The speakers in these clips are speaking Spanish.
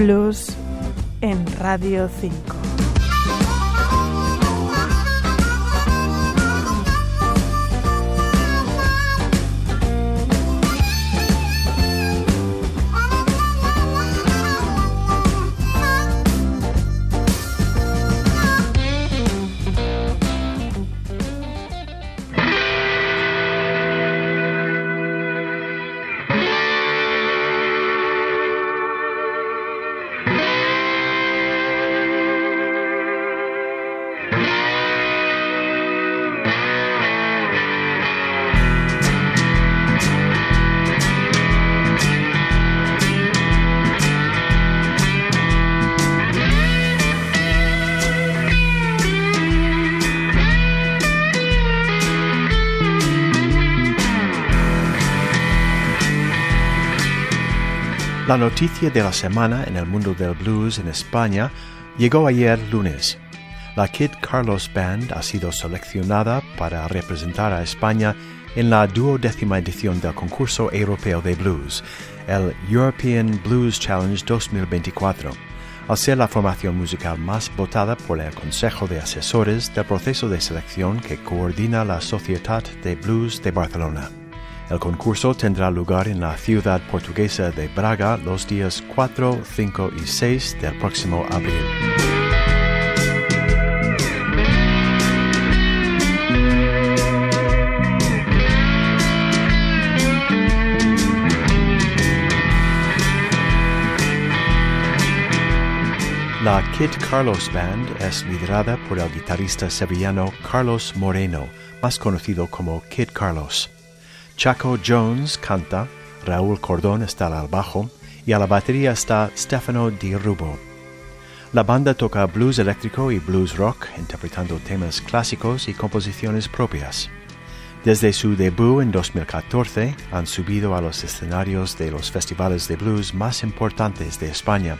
Blues en Radio 5. La noticia de la semana en el mundo del blues en España llegó ayer lunes. La Kid Carlos Band ha sido seleccionada para representar a España en la duodécima edición del concurso europeo de blues, el European Blues Challenge 2024, al ser la formación musical más votada por el Consejo de Asesores del proceso de selección que coordina la Sociedad de Blues de Barcelona. El concurso tendrá lugar en la ciudad portuguesa de Braga los días 4, 5 y 6 del próximo abril. La Kid Carlos Band es liderada por el guitarrista sevillano Carlos Moreno, más conocido como Kid Carlos. Chaco Jones canta, Raúl Cordón está al bajo y a la batería está Stefano Di Rubo. La banda toca blues eléctrico y blues rock, interpretando temas clásicos y composiciones propias. Desde su debut en 2014 han subido a los escenarios de los festivales de blues más importantes de España.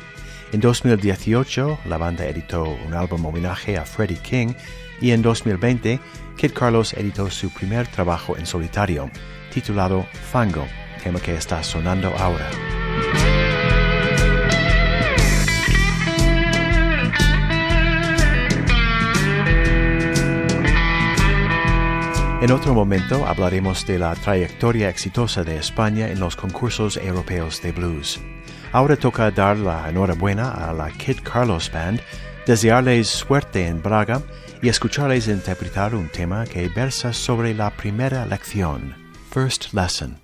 En 2018 la banda editó un álbum homenaje a Freddie King y en 2020 Kid Carlos editó su primer trabajo en solitario, titulado Fango, tema que está sonando ahora. En otro momento hablaremos de la trayectoria exitosa de España en los concursos europeos de blues. Ahora toca dar la enhorabuena a la Kid Carlos Band, desearles suerte en Braga y escucharles interpretar un tema que versa sobre la primera lección, First Lesson.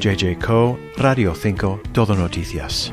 JJ Co, Radio 5, Todo Noticias.